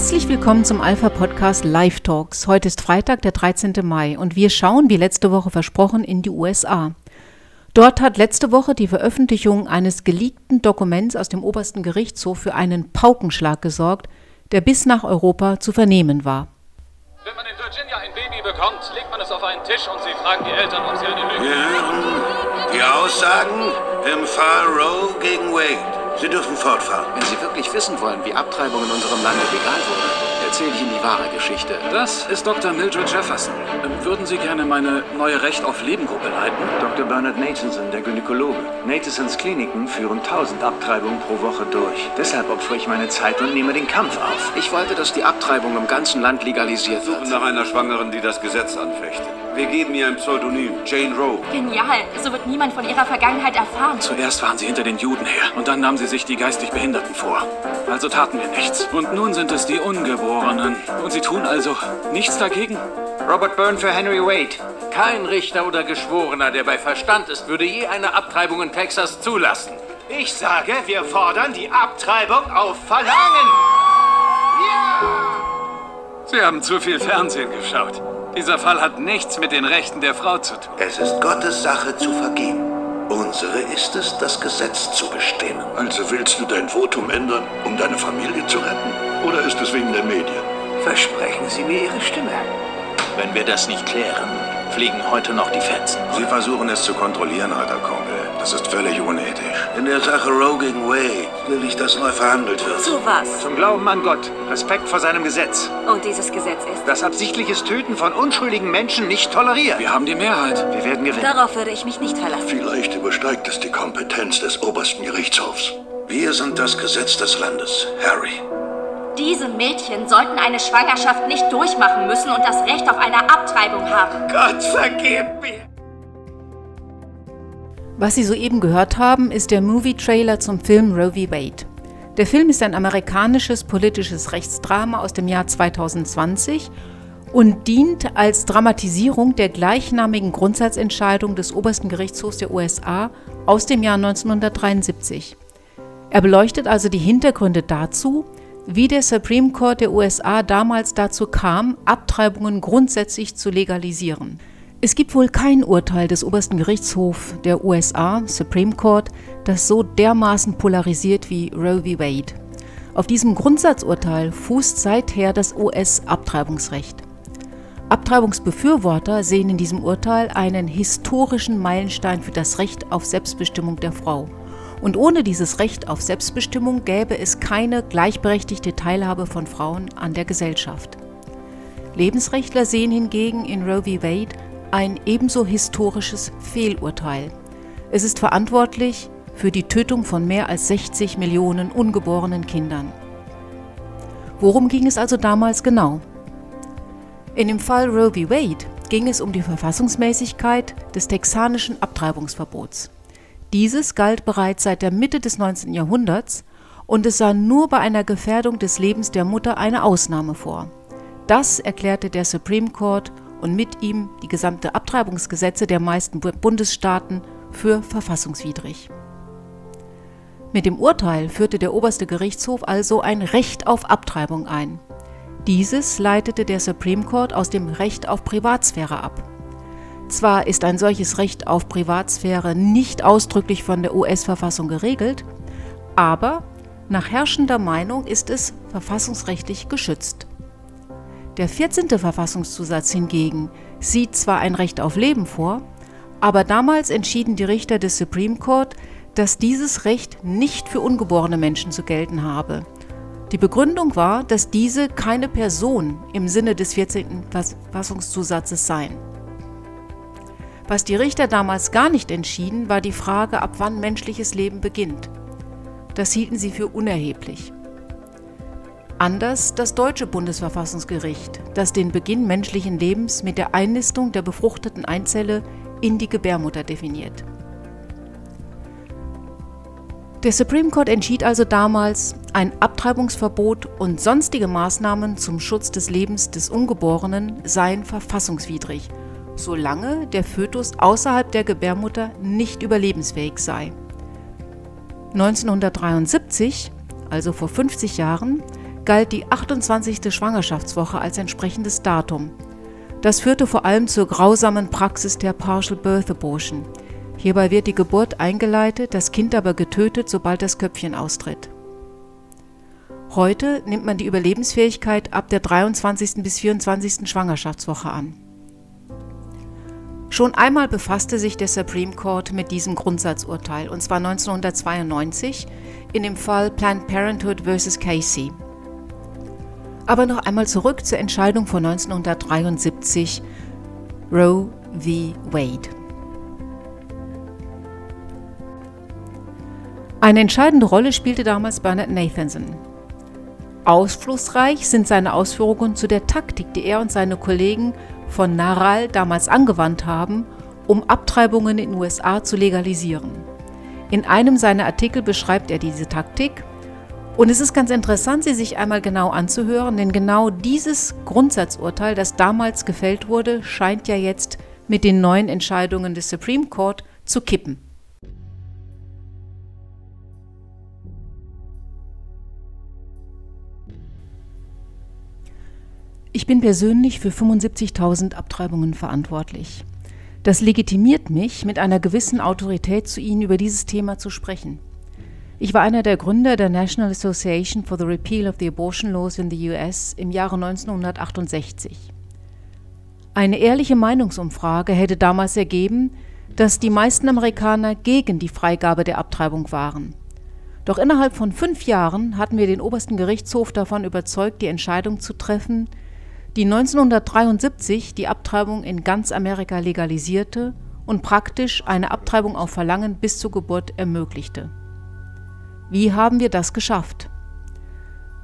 Herzlich willkommen zum Alpha Podcast Live Talks. Heute ist Freitag, der 13. Mai und wir schauen, wie letzte Woche versprochen, in die USA. Dort hat letzte Woche die Veröffentlichung eines geleakten Dokuments aus dem obersten Gerichtshof für einen Paukenschlag gesorgt, der bis nach Europa zu vernehmen war. Wenn man in Virginia ein Baby bekommt, legt man es auf einen Tisch und Sie fragen die Eltern, ob sie eine Lüge. Wir hören die Aussagen im Fall Roe gegen Wade. Sie dürfen fortfahren. Wenn Sie wirklich wissen wollen, wie Abtreibung in unserem Lande legal wurde, erzähle ich Ihnen die wahre Geschichte. Das ist Dr. Mildred Jefferson. Ähm, Würden Sie gerne meine neue Recht auf Leben-Gruppe leiten? Dr. Bernard Nathanson, der Gynäkologe. Nathasons Kliniken führen 1000 Abtreibungen pro Woche durch. Deshalb opfere ich meine Zeit und nehme den Kampf auf. Ich wollte, dass die Abtreibung im ganzen Land legalisiert wird. Suchen nach einer Schwangeren, die das Gesetz anfechtet. Wir geben ihr ein Pseudonym, Jane Roe. Genial. So wird niemand von ihrer Vergangenheit erfahren. Zuerst waren sie hinter den Juden her und dann nahmen sie sich die geistig Behinderten vor. Also taten wir nichts. Und nun sind es die Ungeborenen. Und sie tun also nichts dagegen? Robert Byrne für Henry Wade. Kein Richter oder Geschworener, der bei Verstand ist, würde je eine Abtreibung in Texas zulassen. Ich sage, wir fordern die Abtreibung auf Verlangen. Sie haben zu viel Fernsehen geschaut. Dieser Fall hat nichts mit den Rechten der Frau zu tun. Es ist Gottes Sache zu vergeben. Unsere ist es, das Gesetz zu bestimmen. Also willst du dein Votum ändern, um deine Familie zu retten? Oder ist es wegen der Medien? Versprechen Sie mir Ihre Stimme. Wenn wir das nicht klären, fliegen heute noch die Fetzen. Sie versuchen es zu kontrollieren, alter Kumpel. Das ist völlig unethisch. In der Sache Roe gegen Wade will ich, dass neu verhandelt wird. Zu was? Zum Glauben an Gott, Respekt vor seinem Gesetz. Und dieses Gesetz ist. Das absichtliches Töten von unschuldigen Menschen nicht toleriert. Wir haben die Mehrheit. Wir werden gewinnen. Darauf würde ich mich nicht verlassen. Vielleicht übersteigt es die Kompetenz des obersten Gerichtshofs. Wir sind das Gesetz des Landes, Harry. Diese Mädchen sollten eine Schwangerschaft nicht durchmachen müssen und das Recht auf eine Abtreibung haben. Gott vergib mir. Was Sie soeben gehört haben, ist der Movie-Trailer zum Film Roe v. Wade. Der Film ist ein amerikanisches politisches Rechtsdrama aus dem Jahr 2020 und dient als Dramatisierung der gleichnamigen Grundsatzentscheidung des obersten Gerichtshofs der USA aus dem Jahr 1973. Er beleuchtet also die Hintergründe dazu, wie der Supreme Court der USA damals dazu kam, Abtreibungen grundsätzlich zu legalisieren. Es gibt wohl kein Urteil des obersten Gerichtshofs der USA, Supreme Court, das so dermaßen polarisiert wie Roe v. Wade. Auf diesem Grundsatzurteil fußt seither das US-Abtreibungsrecht. Abtreibungsbefürworter sehen in diesem Urteil einen historischen Meilenstein für das Recht auf Selbstbestimmung der Frau. Und ohne dieses Recht auf Selbstbestimmung gäbe es keine gleichberechtigte Teilhabe von Frauen an der Gesellschaft. Lebensrechtler sehen hingegen in Roe v. Wade ein ebenso historisches Fehlurteil. Es ist verantwortlich für die Tötung von mehr als 60 Millionen ungeborenen Kindern. Worum ging es also damals genau? In dem Fall Roe v. Wade ging es um die Verfassungsmäßigkeit des texanischen Abtreibungsverbots. Dieses galt bereits seit der Mitte des 19. Jahrhunderts und es sah nur bei einer Gefährdung des Lebens der Mutter eine Ausnahme vor. Das erklärte der Supreme Court und mit ihm die gesamte Abtreibungsgesetze der meisten Bundesstaaten für verfassungswidrig. Mit dem Urteil führte der oberste Gerichtshof also ein Recht auf Abtreibung ein. Dieses leitete der Supreme Court aus dem Recht auf Privatsphäre ab. Zwar ist ein solches Recht auf Privatsphäre nicht ausdrücklich von der US-Verfassung geregelt, aber nach herrschender Meinung ist es verfassungsrechtlich geschützt. Der 14. Verfassungszusatz hingegen sieht zwar ein Recht auf Leben vor, aber damals entschieden die Richter des Supreme Court, dass dieses Recht nicht für ungeborene Menschen zu gelten habe. Die Begründung war, dass diese keine Person im Sinne des 14. Verfassungszusatzes seien. Was die Richter damals gar nicht entschieden, war die Frage, ab wann menschliches Leben beginnt. Das hielten sie für unerheblich. Anders das deutsche Bundesverfassungsgericht, das den Beginn menschlichen Lebens mit der Einnistung der befruchteten Eizelle in die Gebärmutter definiert. Der Supreme Court entschied also damals, ein Abtreibungsverbot und sonstige Maßnahmen zum Schutz des Lebens des Ungeborenen seien verfassungswidrig, solange der Fötus außerhalb der Gebärmutter nicht überlebensfähig sei. 1973, also vor 50 Jahren, galt die 28. Schwangerschaftswoche als entsprechendes Datum. Das führte vor allem zur grausamen Praxis der Partial Birth Abortion. Hierbei wird die Geburt eingeleitet, das Kind aber getötet, sobald das Köpfchen austritt. Heute nimmt man die Überlebensfähigkeit ab der 23. bis 24. Schwangerschaftswoche an. Schon einmal befasste sich der Supreme Court mit diesem Grundsatzurteil, und zwar 1992 in dem Fall Planned Parenthood vs. Casey. Aber noch einmal zurück zur Entscheidung von 1973 Roe v. Wade. Eine entscheidende Rolle spielte damals Bernard Nathanson. Ausflussreich sind seine Ausführungen zu der Taktik, die er und seine Kollegen von Naral damals angewandt haben, um Abtreibungen in den USA zu legalisieren. In einem seiner Artikel beschreibt er diese Taktik und es ist ganz interessant, sie sich einmal genau anzuhören, denn genau dieses Grundsatzurteil, das damals gefällt wurde, scheint ja jetzt mit den neuen Entscheidungen des Supreme Court zu kippen. Ich bin persönlich für 75.000 Abtreibungen verantwortlich. Das legitimiert mich, mit einer gewissen Autorität zu Ihnen über dieses Thema zu sprechen. Ich war einer der Gründer der National Association for the Repeal of the Abortion Laws in the US im Jahre 1968. Eine ehrliche Meinungsumfrage hätte damals ergeben, dass die meisten Amerikaner gegen die Freigabe der Abtreibung waren. Doch innerhalb von fünf Jahren hatten wir den obersten Gerichtshof davon überzeugt, die Entscheidung zu treffen, die 1973 die Abtreibung in ganz Amerika legalisierte und praktisch eine Abtreibung auf Verlangen bis zur Geburt ermöglichte. Wie haben wir das geschafft?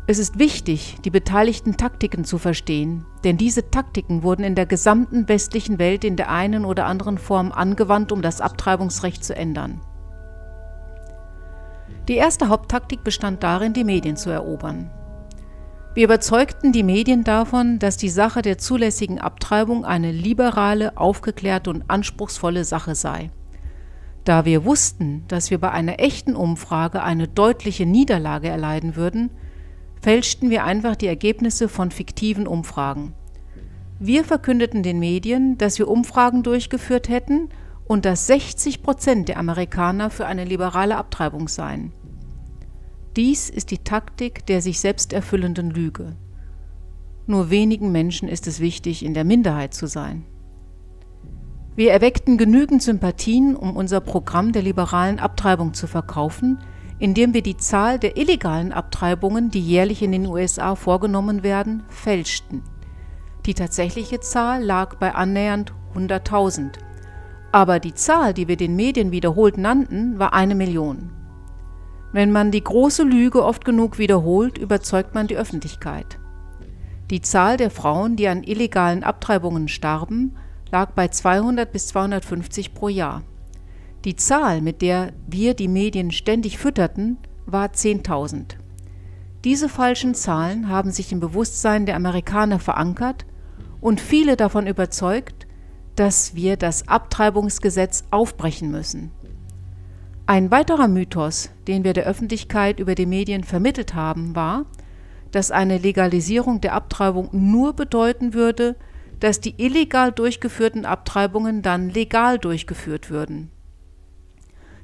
Es ist wichtig, die beteiligten Taktiken zu verstehen, denn diese Taktiken wurden in der gesamten westlichen Welt in der einen oder anderen Form angewandt, um das Abtreibungsrecht zu ändern. Die erste Haupttaktik bestand darin, die Medien zu erobern. Wir überzeugten die Medien davon, dass die Sache der zulässigen Abtreibung eine liberale, aufgeklärte und anspruchsvolle Sache sei. Da wir wussten, dass wir bei einer echten Umfrage eine deutliche Niederlage erleiden würden, fälschten wir einfach die Ergebnisse von fiktiven Umfragen. Wir verkündeten den Medien, dass wir Umfragen durchgeführt hätten und dass 60 Prozent der Amerikaner für eine liberale Abtreibung seien. Dies ist die Taktik der sich selbst erfüllenden Lüge. Nur wenigen Menschen ist es wichtig, in der Minderheit zu sein. Wir erweckten genügend Sympathien, um unser Programm der liberalen Abtreibung zu verkaufen, indem wir die Zahl der illegalen Abtreibungen, die jährlich in den USA vorgenommen werden, fälschten. Die tatsächliche Zahl lag bei annähernd 100.000. Aber die Zahl, die wir den Medien wiederholt nannten, war eine Million. Wenn man die große Lüge oft genug wiederholt, überzeugt man die Öffentlichkeit. Die Zahl der Frauen, die an illegalen Abtreibungen starben, lag bei 200 bis 250 pro Jahr. Die Zahl, mit der wir die Medien ständig fütterten, war 10.000. Diese falschen Zahlen haben sich im Bewusstsein der Amerikaner verankert und viele davon überzeugt, dass wir das Abtreibungsgesetz aufbrechen müssen. Ein weiterer Mythos, den wir der Öffentlichkeit über die Medien vermittelt haben, war, dass eine Legalisierung der Abtreibung nur bedeuten würde, dass die illegal durchgeführten Abtreibungen dann legal durchgeführt würden.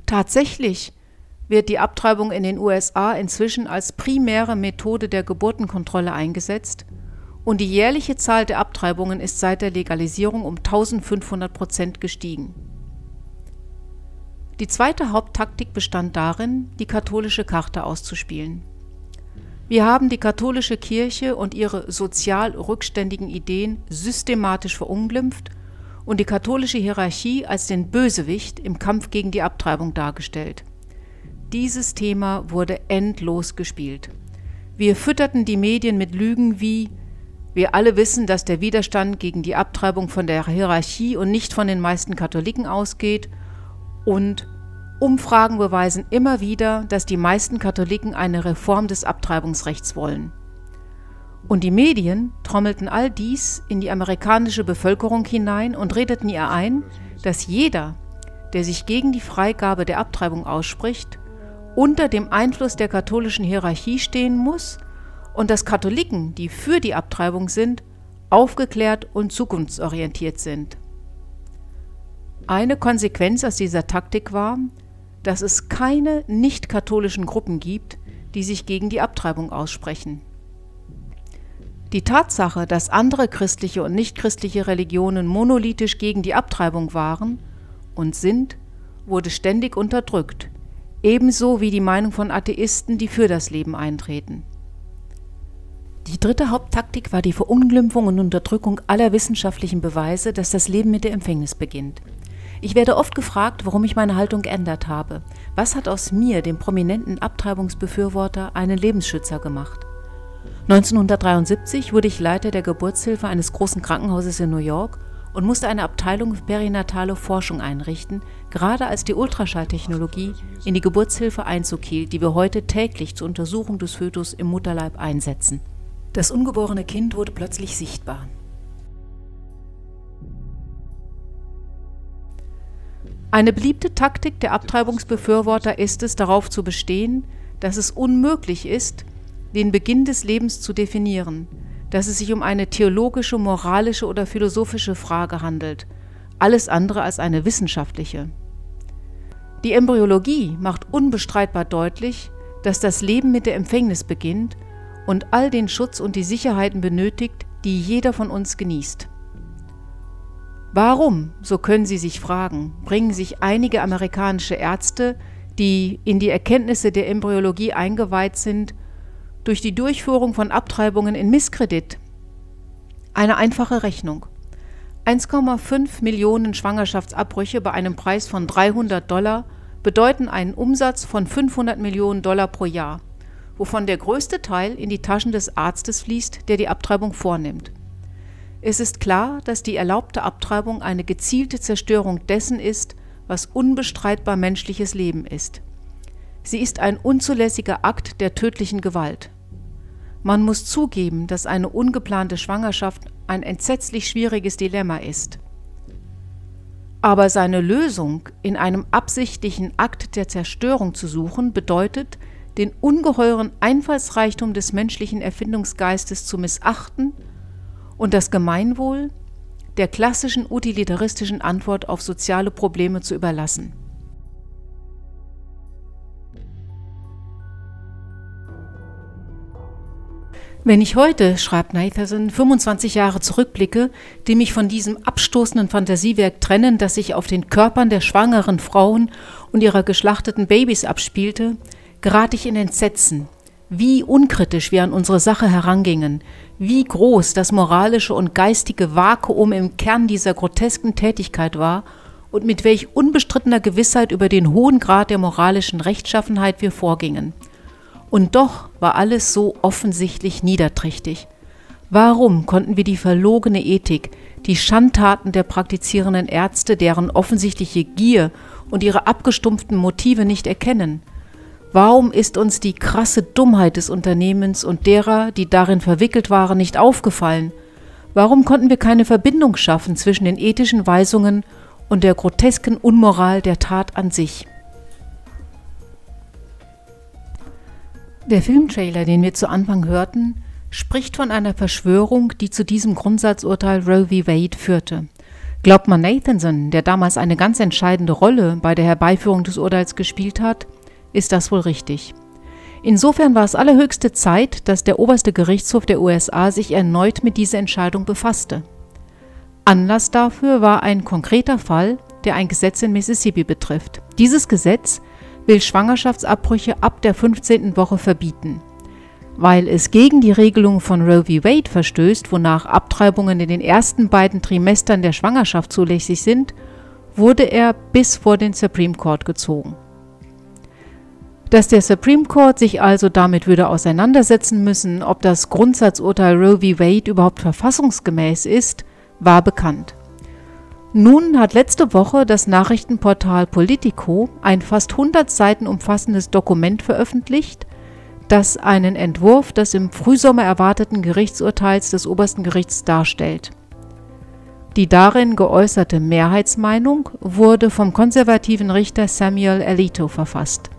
Tatsächlich wird die Abtreibung in den USA inzwischen als primäre Methode der Geburtenkontrolle eingesetzt und die jährliche Zahl der Abtreibungen ist seit der Legalisierung um 1500 Prozent gestiegen. Die zweite Haupttaktik bestand darin, die katholische Karte auszuspielen. Wir haben die katholische Kirche und ihre sozial rückständigen Ideen systematisch verunglimpft und die katholische Hierarchie als den Bösewicht im Kampf gegen die Abtreibung dargestellt. Dieses Thema wurde endlos gespielt. Wir fütterten die Medien mit Lügen wie wir alle wissen, dass der Widerstand gegen die Abtreibung von der Hierarchie und nicht von den meisten Katholiken ausgeht und Umfragen beweisen immer wieder, dass die meisten Katholiken eine Reform des Abtreibungsrechts wollen. Und die Medien trommelten all dies in die amerikanische Bevölkerung hinein und redeten ihr ein, dass jeder, der sich gegen die Freigabe der Abtreibung ausspricht, unter dem Einfluss der katholischen Hierarchie stehen muss und dass Katholiken, die für die Abtreibung sind, aufgeklärt und zukunftsorientiert sind. Eine Konsequenz aus dieser Taktik war, dass es keine nicht-katholischen Gruppen gibt, die sich gegen die Abtreibung aussprechen. Die Tatsache, dass andere christliche und nichtchristliche Religionen monolithisch gegen die Abtreibung waren und sind, wurde ständig unterdrückt, ebenso wie die Meinung von Atheisten, die für das Leben eintreten. Die dritte Haupttaktik war die Verunglimpfung und Unterdrückung aller wissenschaftlichen Beweise, dass das Leben mit der Empfängnis beginnt. Ich werde oft gefragt, warum ich meine Haltung geändert habe. Was hat aus mir, dem prominenten Abtreibungsbefürworter, einen Lebensschützer gemacht? 1973 wurde ich Leiter der Geburtshilfe eines großen Krankenhauses in New York und musste eine Abteilung für perinatale Forschung einrichten, gerade als die Ultraschalltechnologie in die Geburtshilfe Einzug hielt, die wir heute täglich zur Untersuchung des Fötus im Mutterleib einsetzen. Das ungeborene Kind wurde plötzlich sichtbar. Eine beliebte Taktik der Abtreibungsbefürworter ist es, darauf zu bestehen, dass es unmöglich ist, den Beginn des Lebens zu definieren, dass es sich um eine theologische, moralische oder philosophische Frage handelt, alles andere als eine wissenschaftliche. Die Embryologie macht unbestreitbar deutlich, dass das Leben mit der Empfängnis beginnt und all den Schutz und die Sicherheiten benötigt, die jeder von uns genießt. Warum, so können Sie sich fragen, bringen sich einige amerikanische Ärzte, die in die Erkenntnisse der Embryologie eingeweiht sind, durch die Durchführung von Abtreibungen in Misskredit? Eine einfache Rechnung. 1,5 Millionen Schwangerschaftsabbrüche bei einem Preis von 300 Dollar bedeuten einen Umsatz von 500 Millionen Dollar pro Jahr wovon der größte Teil in die Taschen des Arztes fließt, der die Abtreibung vornimmt. Es ist klar, dass die erlaubte Abtreibung eine gezielte Zerstörung dessen ist, was unbestreitbar menschliches Leben ist. Sie ist ein unzulässiger Akt der tödlichen Gewalt. Man muss zugeben, dass eine ungeplante Schwangerschaft ein entsetzlich schwieriges Dilemma ist. Aber seine Lösung in einem absichtlichen Akt der Zerstörung zu suchen, bedeutet, den ungeheuren Einfallsreichtum des menschlichen Erfindungsgeistes zu missachten und das Gemeinwohl der klassischen utilitaristischen Antwort auf soziale Probleme zu überlassen. Wenn ich heute, schreibt Nathanson, 25 Jahre zurückblicke, die mich von diesem abstoßenden Fantasiewerk trennen, das sich auf den Körpern der schwangeren Frauen und ihrer geschlachteten Babys abspielte, gerate ich in Entsetzen, wie unkritisch wir an unsere Sache herangingen, wie groß das moralische und geistige Vakuum im Kern dieser grotesken Tätigkeit war und mit welch unbestrittener Gewissheit über den hohen Grad der moralischen Rechtschaffenheit wir vorgingen. Und doch war alles so offensichtlich niederträchtig. Warum konnten wir die verlogene Ethik, die Schandtaten der praktizierenden Ärzte, deren offensichtliche Gier und ihre abgestumpften Motive nicht erkennen? Warum ist uns die krasse Dummheit des Unternehmens und derer, die darin verwickelt waren, nicht aufgefallen? Warum konnten wir keine Verbindung schaffen zwischen den ethischen Weisungen und der grotesken Unmoral der Tat an sich? Der Filmtrailer, den wir zu Anfang hörten, spricht von einer Verschwörung, die zu diesem Grundsatzurteil Roe v. Wade führte. Glaubt man Nathanson, der damals eine ganz entscheidende Rolle bei der Herbeiführung des Urteils gespielt hat, ist das wohl richtig. Insofern war es allerhöchste Zeit, dass der oberste Gerichtshof der USA sich erneut mit dieser Entscheidung befasste. Anlass dafür war ein konkreter Fall, der ein Gesetz in Mississippi betrifft. Dieses Gesetz will Schwangerschaftsabbrüche ab der 15. Woche verbieten. Weil es gegen die Regelung von Roe v. Wade verstößt, wonach Abtreibungen in den ersten beiden Trimestern der Schwangerschaft zulässig sind, wurde er bis vor den Supreme Court gezogen. Dass der Supreme Court sich also damit würde auseinandersetzen müssen, ob das Grundsatzurteil Roe v. Wade überhaupt verfassungsgemäß ist, war bekannt. Nun hat letzte Woche das Nachrichtenportal Politico ein fast 100 Seiten umfassendes Dokument veröffentlicht, das einen Entwurf des im Frühsommer erwarteten Gerichtsurteils des obersten Gerichts darstellt. Die darin geäußerte Mehrheitsmeinung wurde vom konservativen Richter Samuel Alito verfasst.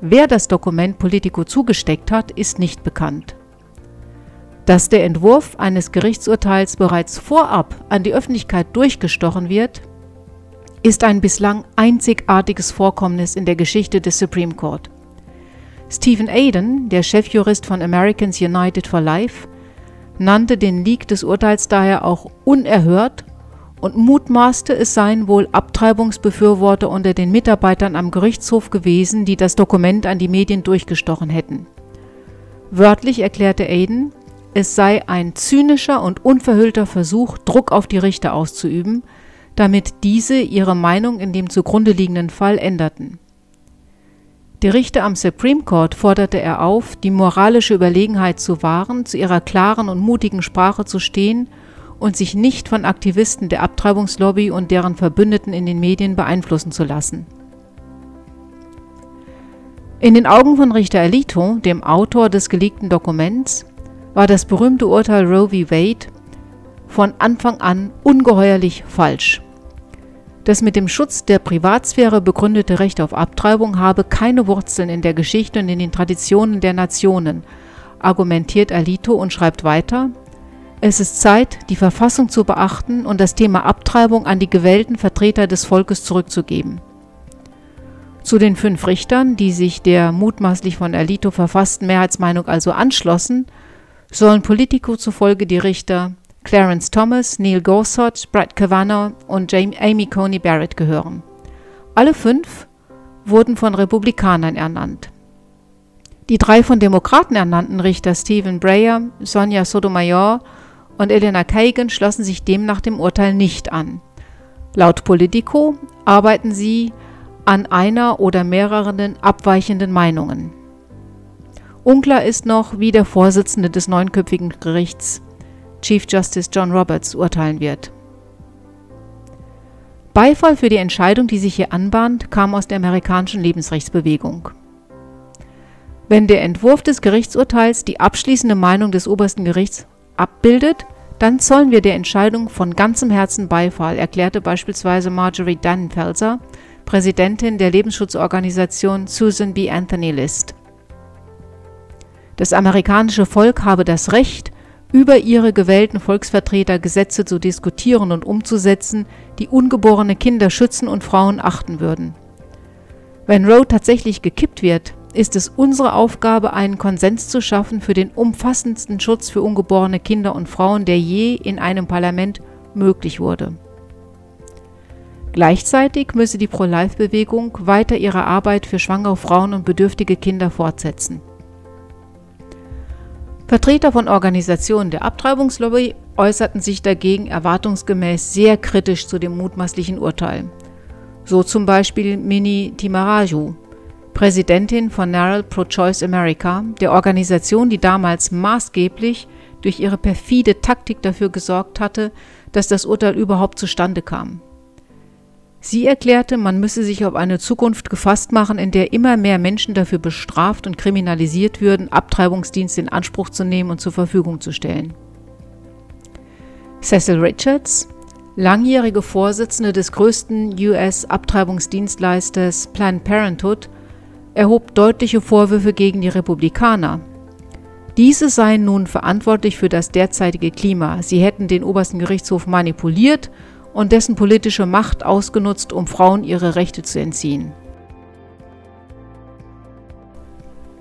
Wer das Dokument Politico zugesteckt hat, ist nicht bekannt. Dass der Entwurf eines Gerichtsurteils bereits vorab an die Öffentlichkeit durchgestochen wird, ist ein bislang einzigartiges Vorkommnis in der Geschichte des Supreme Court. Stephen Aden, der Chefjurist von Americans United for Life, nannte den Leak des Urteils daher auch unerhört und mutmaßte, es seien wohl Abtreibungsbefürworter unter den Mitarbeitern am Gerichtshof gewesen, die das Dokument an die Medien durchgestochen hätten. Wörtlich erklärte Aden, es sei ein zynischer und unverhüllter Versuch, Druck auf die Richter auszuüben, damit diese ihre Meinung in dem zugrunde liegenden Fall änderten. Die Richter am Supreme Court forderte er auf, die moralische Überlegenheit zu wahren, zu ihrer klaren und mutigen Sprache zu stehen und sich nicht von Aktivisten der Abtreibungslobby und deren Verbündeten in den Medien beeinflussen zu lassen. In den Augen von Richter Alito, dem Autor des geleakten Dokuments, war das berühmte Urteil Roe v. Wade von Anfang an ungeheuerlich falsch. Das mit dem Schutz der Privatsphäre begründete Recht auf Abtreibung habe keine Wurzeln in der Geschichte und in den Traditionen der Nationen, argumentiert Alito und schreibt weiter, es ist Zeit, die Verfassung zu beachten und das Thema Abtreibung an die gewählten Vertreter des Volkes zurückzugeben. Zu den fünf Richtern, die sich der mutmaßlich von Alito verfassten Mehrheitsmeinung also anschlossen, sollen Politico zufolge die Richter Clarence Thomas, Neil Gorsuch, Brett Kavanaugh und Amy Coney Barrett gehören. Alle fünf wurden von Republikanern ernannt. Die drei von Demokraten ernannten Richter Stephen Breyer, Sonja Sotomayor und Elena Kagan schlossen sich demnach dem Urteil nicht an. Laut Politico arbeiten sie an einer oder mehreren abweichenden Meinungen. Unklar ist noch, wie der Vorsitzende des neunköpfigen Gerichts, Chief Justice John Roberts, urteilen wird. Beifall für die Entscheidung, die sich hier anbahnt, kam aus der amerikanischen Lebensrechtsbewegung. Wenn der Entwurf des Gerichtsurteils die abschließende Meinung des obersten Gerichts abbildet, dann zollen wir der Entscheidung von ganzem Herzen Beifall, erklärte beispielsweise Marjorie Dannenfelser, Präsidentin der Lebensschutzorganisation Susan B. Anthony List. Das amerikanische Volk habe das Recht, über ihre gewählten Volksvertreter Gesetze zu diskutieren und umzusetzen, die ungeborene Kinder schützen und Frauen achten würden. Wenn Roe tatsächlich gekippt wird, ist es unsere Aufgabe, einen Konsens zu schaffen für den umfassendsten Schutz für ungeborene Kinder und Frauen, der je in einem Parlament möglich wurde. Gleichzeitig müsse die Pro-Life-Bewegung weiter ihre Arbeit für schwangere Frauen und bedürftige Kinder fortsetzen. Vertreter von Organisationen der Abtreibungslobby äußerten sich dagegen erwartungsgemäß sehr kritisch zu dem mutmaßlichen Urteil. So zum Beispiel Mini Timaraju, Präsidentin von Narrow Pro-Choice America, der Organisation, die damals maßgeblich durch ihre perfide Taktik dafür gesorgt hatte, dass das Urteil überhaupt zustande kam. Sie erklärte, man müsse sich auf eine Zukunft gefasst machen, in der immer mehr Menschen dafür bestraft und kriminalisiert würden, Abtreibungsdienste in Anspruch zu nehmen und zur Verfügung zu stellen. Cecil Richards, langjährige Vorsitzende des größten US-Abtreibungsdienstleisters Planned Parenthood, erhob deutliche Vorwürfe gegen die Republikaner. Diese seien nun verantwortlich für das derzeitige Klima. Sie hätten den obersten Gerichtshof manipuliert und dessen politische Macht ausgenutzt, um Frauen ihre Rechte zu entziehen.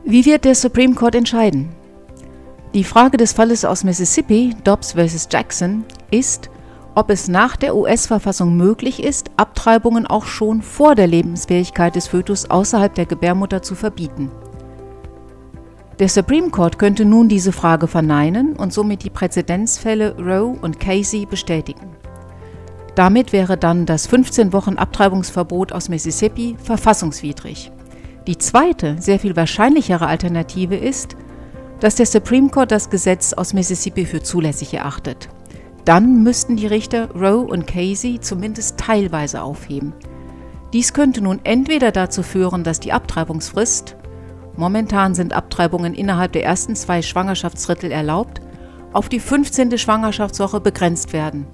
Wie wird der Supreme Court entscheiden? Die Frage des Falles aus Mississippi, Dobbs vs. Jackson, ist, ob es nach der US-Verfassung möglich ist, Abtreibungen auch schon vor der Lebensfähigkeit des Fötus außerhalb der Gebärmutter zu verbieten. Der Supreme Court könnte nun diese Frage verneinen und somit die Präzedenzfälle Roe und Casey bestätigen. Damit wäre dann das 15 Wochen Abtreibungsverbot aus Mississippi verfassungswidrig. Die zweite, sehr viel wahrscheinlichere Alternative ist, dass der Supreme Court das Gesetz aus Mississippi für zulässig erachtet. Dann müssten die Richter Roe und Casey zumindest teilweise aufheben. Dies könnte nun entweder dazu führen, dass die Abtreibungsfrist, momentan sind Abtreibungen innerhalb der ersten zwei Schwangerschaftsdrittel erlaubt, auf die 15. Schwangerschaftswoche begrenzt werden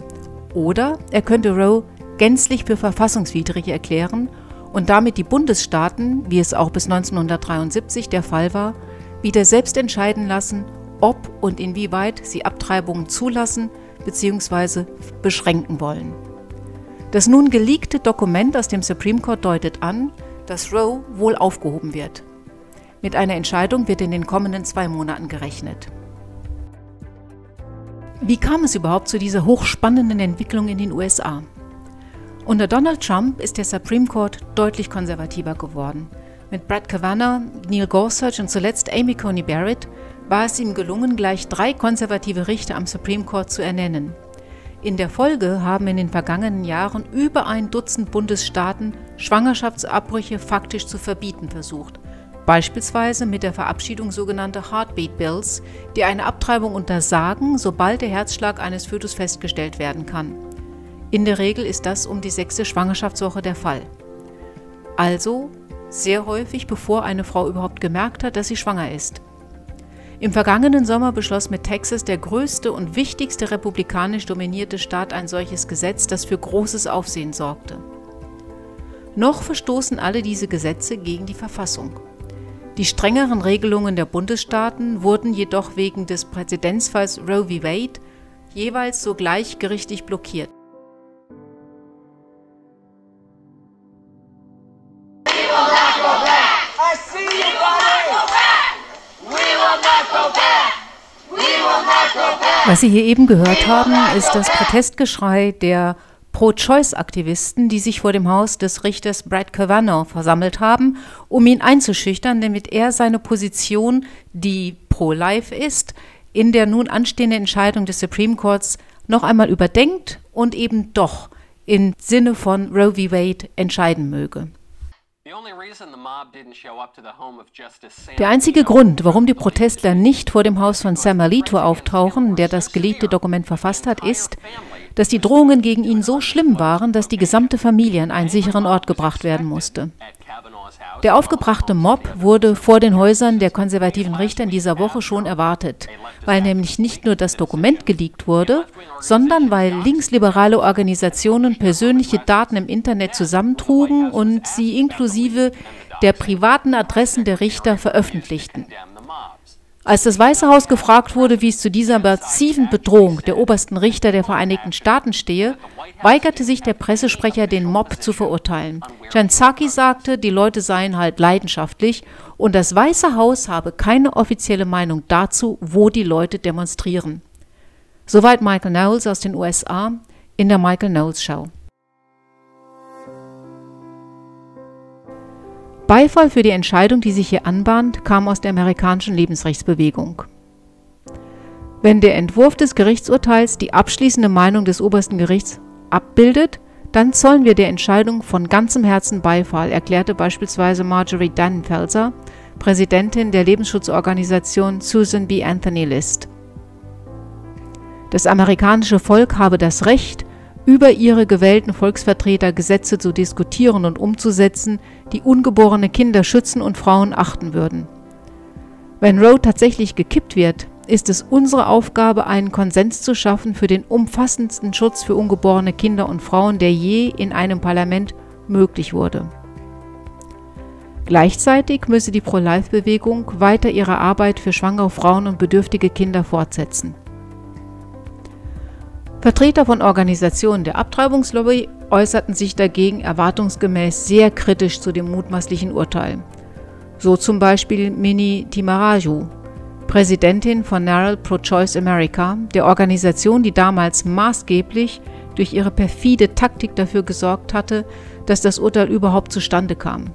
oder er könnte Roe gänzlich für verfassungswidrig erklären und damit die Bundesstaaten, wie es auch bis 1973 der Fall war, wieder selbst entscheiden lassen, ob und inwieweit sie Abtreibungen zulassen bzw. beschränken wollen. Das nun geleakte Dokument aus dem Supreme Court deutet an, dass Roe wohl aufgehoben wird. Mit einer Entscheidung wird in den kommenden zwei Monaten gerechnet. Wie kam es überhaupt zu dieser hochspannenden Entwicklung in den USA? Unter Donald Trump ist der Supreme Court deutlich konservativer geworden. Mit Brett Kavanaugh, Neil Gorsuch und zuletzt Amy Coney Barrett war es ihm gelungen, gleich drei konservative Richter am Supreme Court zu ernennen. In der Folge haben in den vergangenen Jahren über ein Dutzend Bundesstaaten Schwangerschaftsabbrüche faktisch zu verbieten versucht, beispielsweise mit der Verabschiedung sogenannter Heartbeat Bills, die eine Abtreibung untersagen, sobald der Herzschlag eines Fötus festgestellt werden kann. In der Regel ist das um die sechste Schwangerschaftswoche der Fall. Also sehr häufig, bevor eine Frau überhaupt gemerkt hat, dass sie schwanger ist. Im vergangenen Sommer beschloss mit Texas der größte und wichtigste republikanisch dominierte Staat ein solches Gesetz, das für großes Aufsehen sorgte. Noch verstoßen alle diese Gesetze gegen die Verfassung. Die strengeren Regelungen der Bundesstaaten wurden jedoch wegen des Präzedenzfalls Roe v. Wade jeweils sogleich gerichtlich blockiert. Was Sie hier eben gehört haben, ist das Protestgeschrei der Pro-Choice-Aktivisten, die sich vor dem Haus des Richters Brad Kavanaugh versammelt haben, um ihn einzuschüchtern, damit er seine Position, die pro-life ist, in der nun anstehenden Entscheidung des Supreme Courts noch einmal überdenkt und eben doch im Sinne von Roe v. Wade entscheiden möge. Der einzige Grund, warum die Protestler nicht vor dem Haus von Sam Alito auftauchen, der das geleakte Dokument verfasst hat, ist, dass die Drohungen gegen ihn so schlimm waren, dass die gesamte Familie an einen sicheren Ort gebracht werden musste. Der aufgebrachte Mob wurde vor den Häusern der konservativen Richter in dieser Woche schon erwartet, weil nämlich nicht nur das Dokument geleakt wurde, sondern weil linksliberale Organisationen persönliche Daten im Internet zusammentrugen und sie inklusive der privaten Adressen der Richter veröffentlichten. Als das Weiße Haus gefragt wurde, wie es zu dieser massiven Bedrohung der obersten Richter der Vereinigten Staaten stehe, weigerte sich der Pressesprecher, den Mob zu verurteilen. Jan Psaki sagte, die Leute seien halt leidenschaftlich und das Weiße Haus habe keine offizielle Meinung dazu, wo die Leute demonstrieren. Soweit Michael Knowles aus den USA in der Michael Knowles Show. Beifall für die Entscheidung, die sich hier anbahnt, kam aus der amerikanischen Lebensrechtsbewegung. Wenn der Entwurf des Gerichtsurteils die abschließende Meinung des obersten Gerichts abbildet, dann zollen wir der Entscheidung von ganzem Herzen Beifall, erklärte beispielsweise Marjorie Dannenfelser, Präsidentin der Lebensschutzorganisation Susan B. Anthony List. Das amerikanische Volk habe das Recht, über ihre gewählten Volksvertreter Gesetze zu diskutieren und umzusetzen, die ungeborene Kinder schützen und Frauen achten würden. Wenn Roe tatsächlich gekippt wird, ist es unsere Aufgabe, einen Konsens zu schaffen für den umfassendsten Schutz für ungeborene Kinder und Frauen, der je in einem Parlament möglich wurde. Gleichzeitig müsse die Pro-Life-Bewegung weiter ihre Arbeit für schwangere Frauen und bedürftige Kinder fortsetzen. Vertreter von Organisationen der Abtreibungslobby äußerten sich dagegen erwartungsgemäß sehr kritisch zu dem mutmaßlichen Urteil. So zum Beispiel Mini Timaraju, Präsidentin von Narrow Pro-Choice America, der Organisation, die damals maßgeblich durch ihre perfide Taktik dafür gesorgt hatte, dass das Urteil überhaupt zustande kam.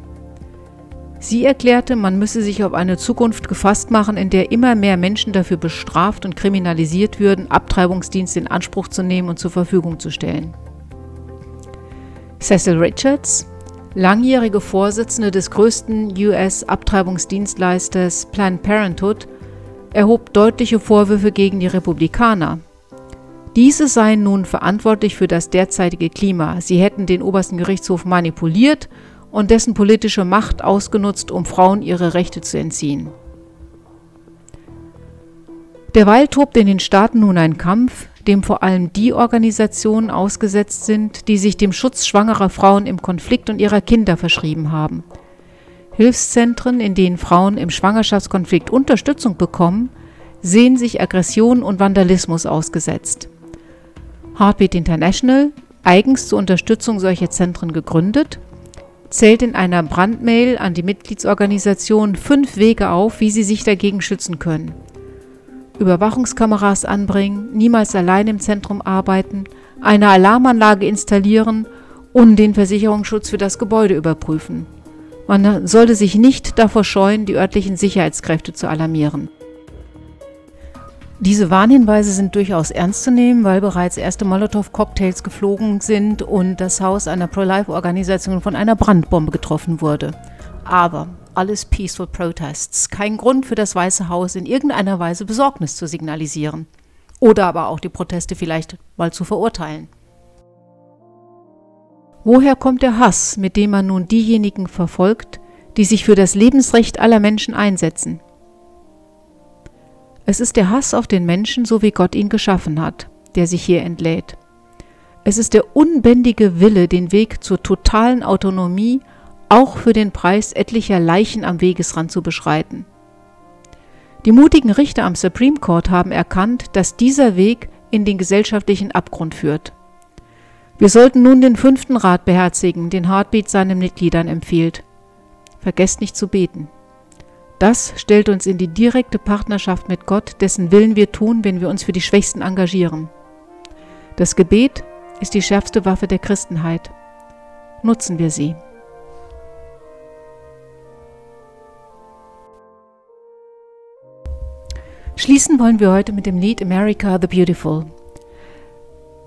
Sie erklärte, man müsse sich auf eine Zukunft gefasst machen, in der immer mehr Menschen dafür bestraft und kriminalisiert würden, Abtreibungsdienste in Anspruch zu nehmen und zur Verfügung zu stellen. Cecil Richards, langjährige Vorsitzende des größten US-Abtreibungsdienstleisters Planned Parenthood, erhob deutliche Vorwürfe gegen die Republikaner. Diese seien nun verantwortlich für das derzeitige Klima. Sie hätten den obersten Gerichtshof manipuliert und dessen politische Macht ausgenutzt, um Frauen ihre Rechte zu entziehen. Derweil tobt in den Staaten nun ein Kampf, dem vor allem die Organisationen ausgesetzt sind, die sich dem Schutz schwangerer Frauen im Konflikt und ihrer Kinder verschrieben haben. Hilfszentren, in denen Frauen im Schwangerschaftskonflikt Unterstützung bekommen, sehen sich Aggression und Vandalismus ausgesetzt. Heartbeat International, eigens zur Unterstützung solcher Zentren gegründet, zählt in einer Brandmail an die Mitgliedsorganisation fünf Wege auf, wie sie sich dagegen schützen können. Überwachungskameras anbringen, niemals allein im Zentrum arbeiten, eine Alarmanlage installieren und den Versicherungsschutz für das Gebäude überprüfen. Man sollte sich nicht davor scheuen, die örtlichen Sicherheitskräfte zu alarmieren. Diese Warnhinweise sind durchaus ernst zu nehmen, weil bereits erste Molotow-Cocktails geflogen sind und das Haus einer Pro-Life-Organisation von einer Brandbombe getroffen wurde. Aber alles Peaceful Protests. Kein Grund für das Weiße Haus in irgendeiner Weise Besorgnis zu signalisieren. Oder aber auch die Proteste vielleicht mal zu verurteilen. Woher kommt der Hass, mit dem man nun diejenigen verfolgt, die sich für das Lebensrecht aller Menschen einsetzen? Es ist der Hass auf den Menschen, so wie Gott ihn geschaffen hat, der sich hier entlädt. Es ist der unbändige Wille, den Weg zur totalen Autonomie auch für den Preis etlicher Leichen am Wegesrand zu beschreiten. Die mutigen Richter am Supreme Court haben erkannt, dass dieser Weg in den gesellschaftlichen Abgrund führt. Wir sollten nun den fünften Rat beherzigen, den Heartbeat seinen Mitgliedern empfiehlt. Vergesst nicht zu beten. Das stellt uns in die direkte Partnerschaft mit Gott, dessen Willen wir tun, wenn wir uns für die Schwächsten engagieren. Das Gebet ist die schärfste Waffe der Christenheit. Nutzen wir sie. Schließen wollen wir heute mit dem Lied America the Beautiful.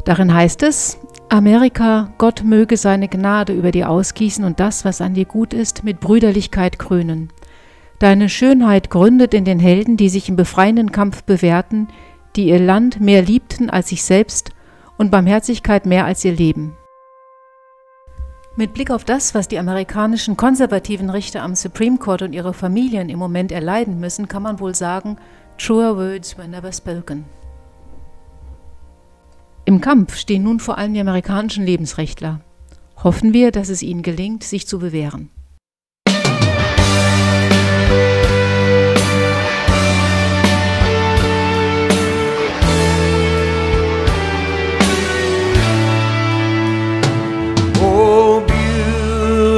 Darin heißt es, Amerika, Gott möge seine Gnade über dir ausgießen und das, was an dir gut ist, mit Brüderlichkeit krönen. Deine Schönheit gründet in den Helden, die sich im befreienden Kampf bewährten, die ihr Land mehr liebten als sich selbst und Barmherzigkeit mehr als ihr Leben. Mit Blick auf das, was die amerikanischen konservativen Richter am Supreme Court und ihre Familien im Moment erleiden müssen, kann man wohl sagen, truer words were never spoken. Im Kampf stehen nun vor allem die amerikanischen Lebensrechtler. Hoffen wir, dass es ihnen gelingt, sich zu bewähren.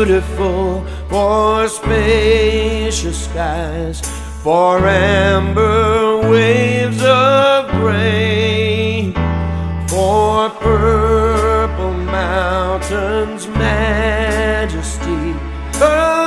beautiful, for spacious skies, for amber waves of grain, for purple mountains' majesty. Oh,